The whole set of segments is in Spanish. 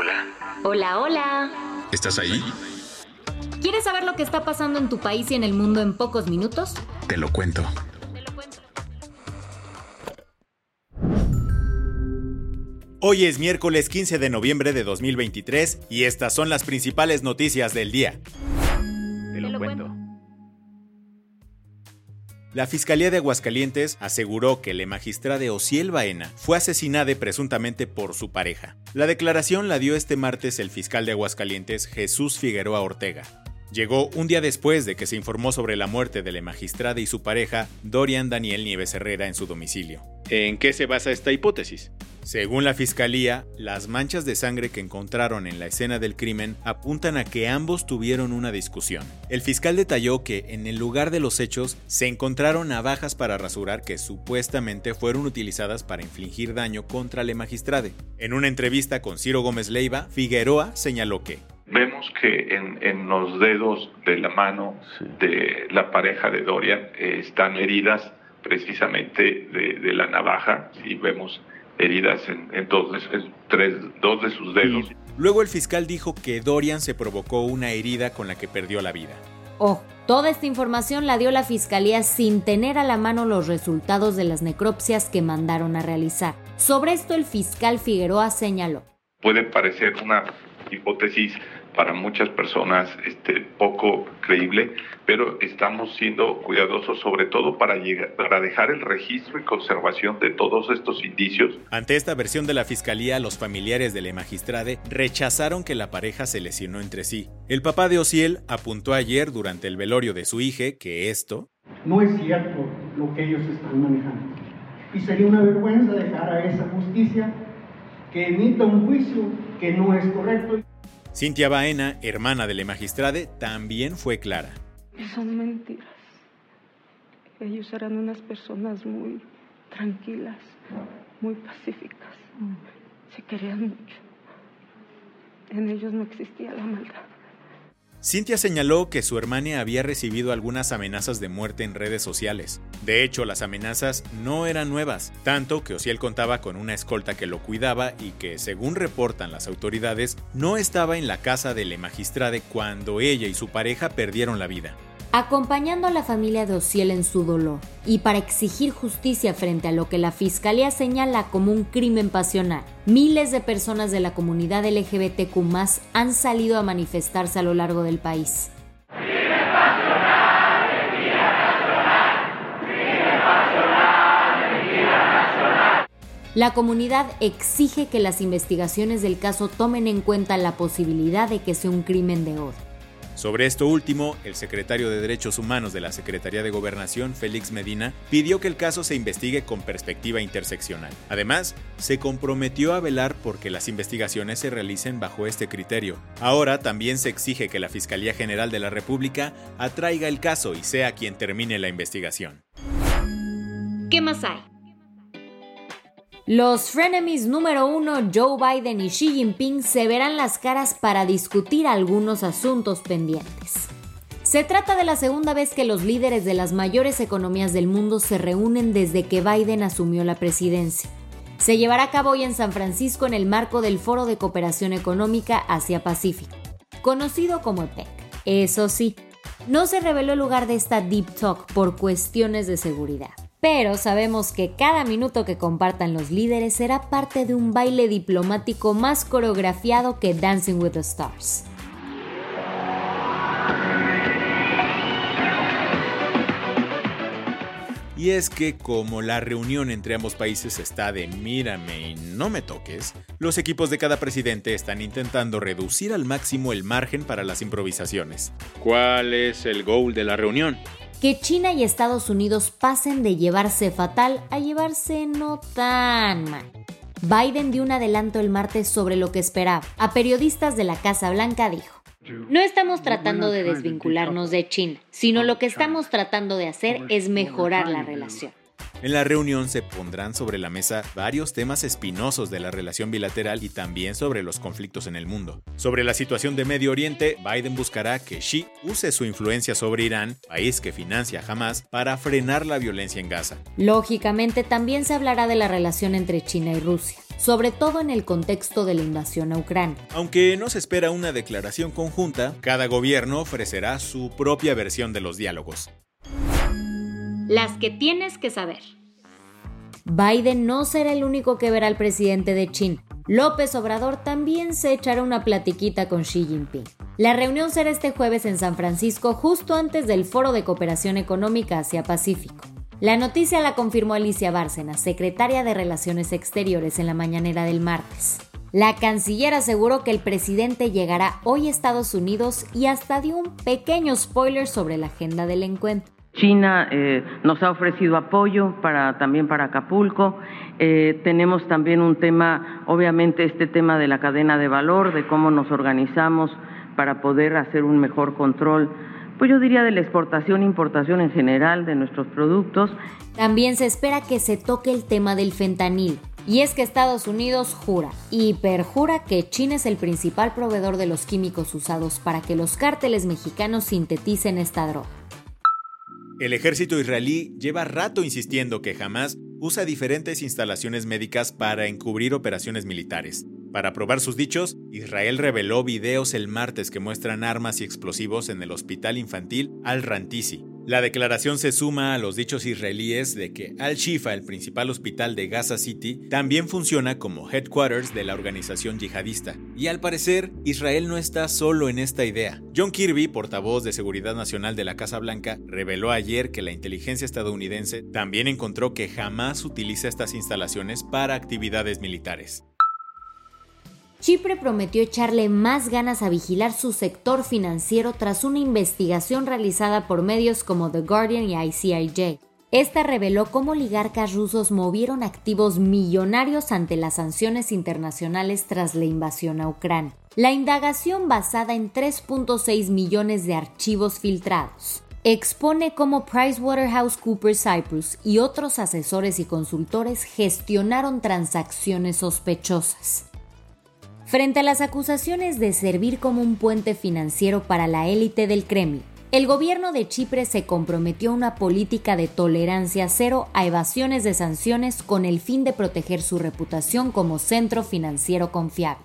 Hola. Hola, hola. ¿Estás ahí? ¿Quieres saber lo que está pasando en tu país y en el mundo en pocos minutos? Te lo cuento. Hoy es miércoles 15 de noviembre de 2023 y estas son las principales noticias del día. Te lo, cuento. La Fiscalía de Aguascalientes aseguró que la magistrada Ociel Baena fue asesinada presuntamente por su pareja. La declaración la dio este martes el fiscal de Aguascalientes Jesús Figueroa Ortega. Llegó un día después de que se informó sobre la muerte de la magistrada y su pareja, Dorian Daniel Nieves Herrera, en su domicilio. ¿En qué se basa esta hipótesis? Según la fiscalía, las manchas de sangre que encontraron en la escena del crimen apuntan a que ambos tuvieron una discusión. El fiscal detalló que en el lugar de los hechos se encontraron navajas para rasurar que supuestamente fueron utilizadas para infligir daño contra la magistrade. En una entrevista con Ciro Gómez Leiva, Figueroa señaló que Vemos que en, los dedos de la mano de la pareja de Dorian eh, están heridas precisamente de, la navaja y vemos heridas en, dos, tres, dos de sus dedos. Luego el fiscal dijo que Dorian se provocó una herida con la que perdió la vida. Oh, toda esta información la dio la fiscalía sin tener a la mano los resultados de las necropsias que mandaron a realizar. Sobre esto el fiscal Figueroa señaló. Puede parecer una hipótesis para muchas personas este, poco creíble, pero estamos siendo cuidadosos sobre todo para, llegar, para dejar el registro y conservación de todos estos indicios. Ante esta versión de la Fiscalía, los familiares de la magistrade rechazaron que la pareja se lesionó entre sí. El papá de Ociel apuntó ayer durante el velorio de su hija que esto... No es cierto lo que ellos están manejando. Y sería una vergüenza dejar a esa justicia que emita un juicio que no es correcto. Cintia Baena, hermana de la magistrade, también fue clara. Son mentiras. Ellos eran unas personas muy tranquilas, muy pacíficas. Se querían mucho. En ellos no existía la maldad. Cintia señaló que su hermana había recibido algunas amenazas de muerte en redes sociales. De hecho, las amenazas no eran nuevas, tanto que Ociel contaba con una escolta que lo cuidaba y que, según reportan las autoridades, no estaba en la casa de la magistrade cuando ella y su pareja perdieron la vida acompañando a la familia de Ociel en su dolor y para exigir justicia frente a lo que la Fiscalía señala como un crimen pasional. Miles de personas de la comunidad LGBTQ han salido a manifestarse a lo largo del país. La comunidad exige que las investigaciones del caso tomen en cuenta la posibilidad de que sea un crimen de odio. Sobre esto último, el secretario de Derechos Humanos de la Secretaría de Gobernación, Félix Medina, pidió que el caso se investigue con perspectiva interseccional. Además, se comprometió a velar porque las investigaciones se realicen bajo este criterio. Ahora también se exige que la Fiscalía General de la República atraiga el caso y sea quien termine la investigación. ¿Qué más hay? Los frenemies número uno, Joe Biden y Xi Jinping, se verán las caras para discutir algunos asuntos pendientes. Se trata de la segunda vez que los líderes de las mayores economías del mundo se reúnen desde que Biden asumió la presidencia. Se llevará a cabo hoy en San Francisco en el marco del Foro de Cooperación Económica Asia-Pacífico, conocido como EPEC. Eso sí, no se reveló el lugar de esta Deep Talk por cuestiones de seguridad. Pero sabemos que cada minuto que compartan los líderes será parte de un baile diplomático más coreografiado que Dancing with the Stars. Y es que como la reunión entre ambos países está de mírame y no me toques, los equipos de cada presidente están intentando reducir al máximo el margen para las improvisaciones. ¿Cuál es el goal de la reunión? Que China y Estados Unidos pasen de llevarse fatal a llevarse no tan mal. Biden dio un adelanto el martes sobre lo que esperaba. A periodistas de la Casa Blanca dijo, no estamos tratando de desvincularnos de China, sino lo que estamos tratando de hacer es mejorar la relación. En la reunión se pondrán sobre la mesa varios temas espinosos de la relación bilateral y también sobre los conflictos en el mundo. Sobre la situación de Medio Oriente, Biden buscará que Xi use su influencia sobre Irán, país que financia Hamas, para frenar la violencia en Gaza. Lógicamente también se hablará de la relación entre China y Rusia sobre todo en el contexto de la invasión a Ucrania. Aunque no se espera una declaración conjunta, cada gobierno ofrecerá su propia versión de los diálogos. Las que tienes que saber. Biden no será el único que verá al presidente de China. López Obrador también se echará una platiquita con Xi Jinping. La reunión será este jueves en San Francisco, justo antes del Foro de Cooperación Económica Asia-Pacífico. La noticia la confirmó Alicia Bárcena, secretaria de Relaciones Exteriores, en la mañanera del martes. La canciller aseguró que el presidente llegará hoy a Estados Unidos y hasta dio un pequeño spoiler sobre la agenda del encuentro. China eh, nos ha ofrecido apoyo para, también para Acapulco. Eh, tenemos también un tema, obviamente este tema de la cadena de valor, de cómo nos organizamos para poder hacer un mejor control, pues yo diría de la exportación e importación en general de nuestros productos. También se espera que se toque el tema del fentanil. Y es que Estados Unidos jura y perjura que China es el principal proveedor de los químicos usados para que los cárteles mexicanos sinteticen esta droga. El ejército israelí lleva rato insistiendo que Hamas usa diferentes instalaciones médicas para encubrir operaciones militares. Para probar sus dichos, Israel reveló videos el martes que muestran armas y explosivos en el hospital infantil Al-Rantisi, la declaración se suma a los dichos israelíes de que Al-Shifa, el principal hospital de Gaza City, también funciona como headquarters de la organización yihadista. Y al parecer, Israel no está solo en esta idea. John Kirby, portavoz de Seguridad Nacional de la Casa Blanca, reveló ayer que la inteligencia estadounidense también encontró que jamás utiliza estas instalaciones para actividades militares. Chipre prometió echarle más ganas a vigilar su sector financiero tras una investigación realizada por medios como The Guardian y ICIJ. Esta reveló cómo oligarcas rusos movieron activos millonarios ante las sanciones internacionales tras la invasión a Ucrania. La indagación basada en 3.6 millones de archivos filtrados expone cómo PricewaterhouseCoopers Cyprus y otros asesores y consultores gestionaron transacciones sospechosas. Frente a las acusaciones de servir como un puente financiero para la élite del Kremlin, el gobierno de Chipre se comprometió a una política de tolerancia cero a evasiones de sanciones con el fin de proteger su reputación como centro financiero confiable.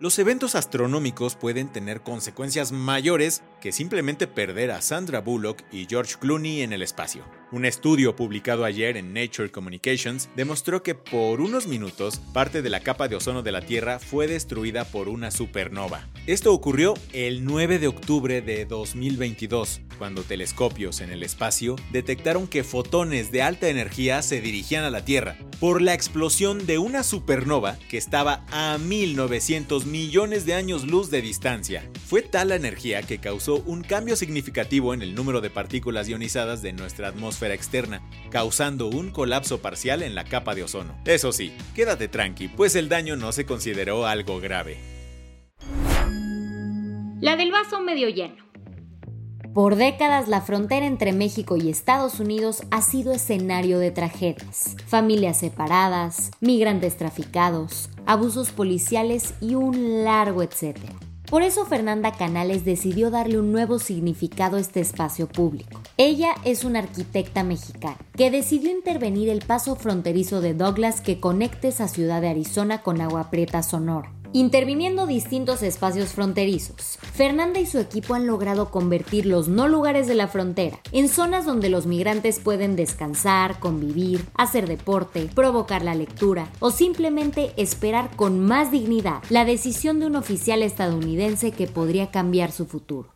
Los eventos astronómicos pueden tener consecuencias mayores que simplemente perder a Sandra Bullock y George Clooney en el espacio. Un estudio publicado ayer en Nature Communications demostró que por unos minutos parte de la capa de ozono de la Tierra fue destruida por una supernova. Esto ocurrió el 9 de octubre de 2022, cuando telescopios en el espacio detectaron que fotones de alta energía se dirigían a la Tierra por la explosión de una supernova que estaba a 1900 millones de años luz de distancia. Fue tal la energía que causó un cambio significativo en el número de partículas ionizadas de nuestra atmósfera externa, causando un colapso parcial en la capa de ozono. Eso sí, quédate tranqui, pues el daño no se consideró algo grave. La del vaso medio lleno. Por décadas la frontera entre México y Estados Unidos ha sido escenario de tragedias, familias separadas, migrantes traficados, abusos policiales y un largo etcétera. Por eso Fernanda Canales decidió darle un nuevo significado a este espacio público. Ella es una arquitecta mexicana que decidió intervenir el paso fronterizo de Douglas que conecte esa ciudad de Arizona con Agua Prieta, Sonora interviniendo distintos espacios fronterizos. Fernanda y su equipo han logrado convertir los no lugares de la frontera en zonas donde los migrantes pueden descansar, convivir, hacer deporte, provocar la lectura o simplemente esperar con más dignidad la decisión de un oficial estadounidense que podría cambiar su futuro.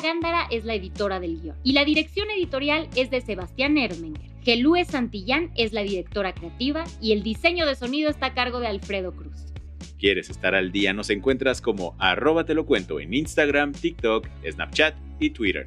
Gándara es la editora del guion y la dirección editorial es de Sebastián Ermenger. Gelúe Santillán es la directora creativa y el diseño de sonido está a cargo de Alfredo Cruz. ¿Quieres estar al día? Nos encuentras como arroba te lo cuento en Instagram, TikTok, Snapchat y Twitter.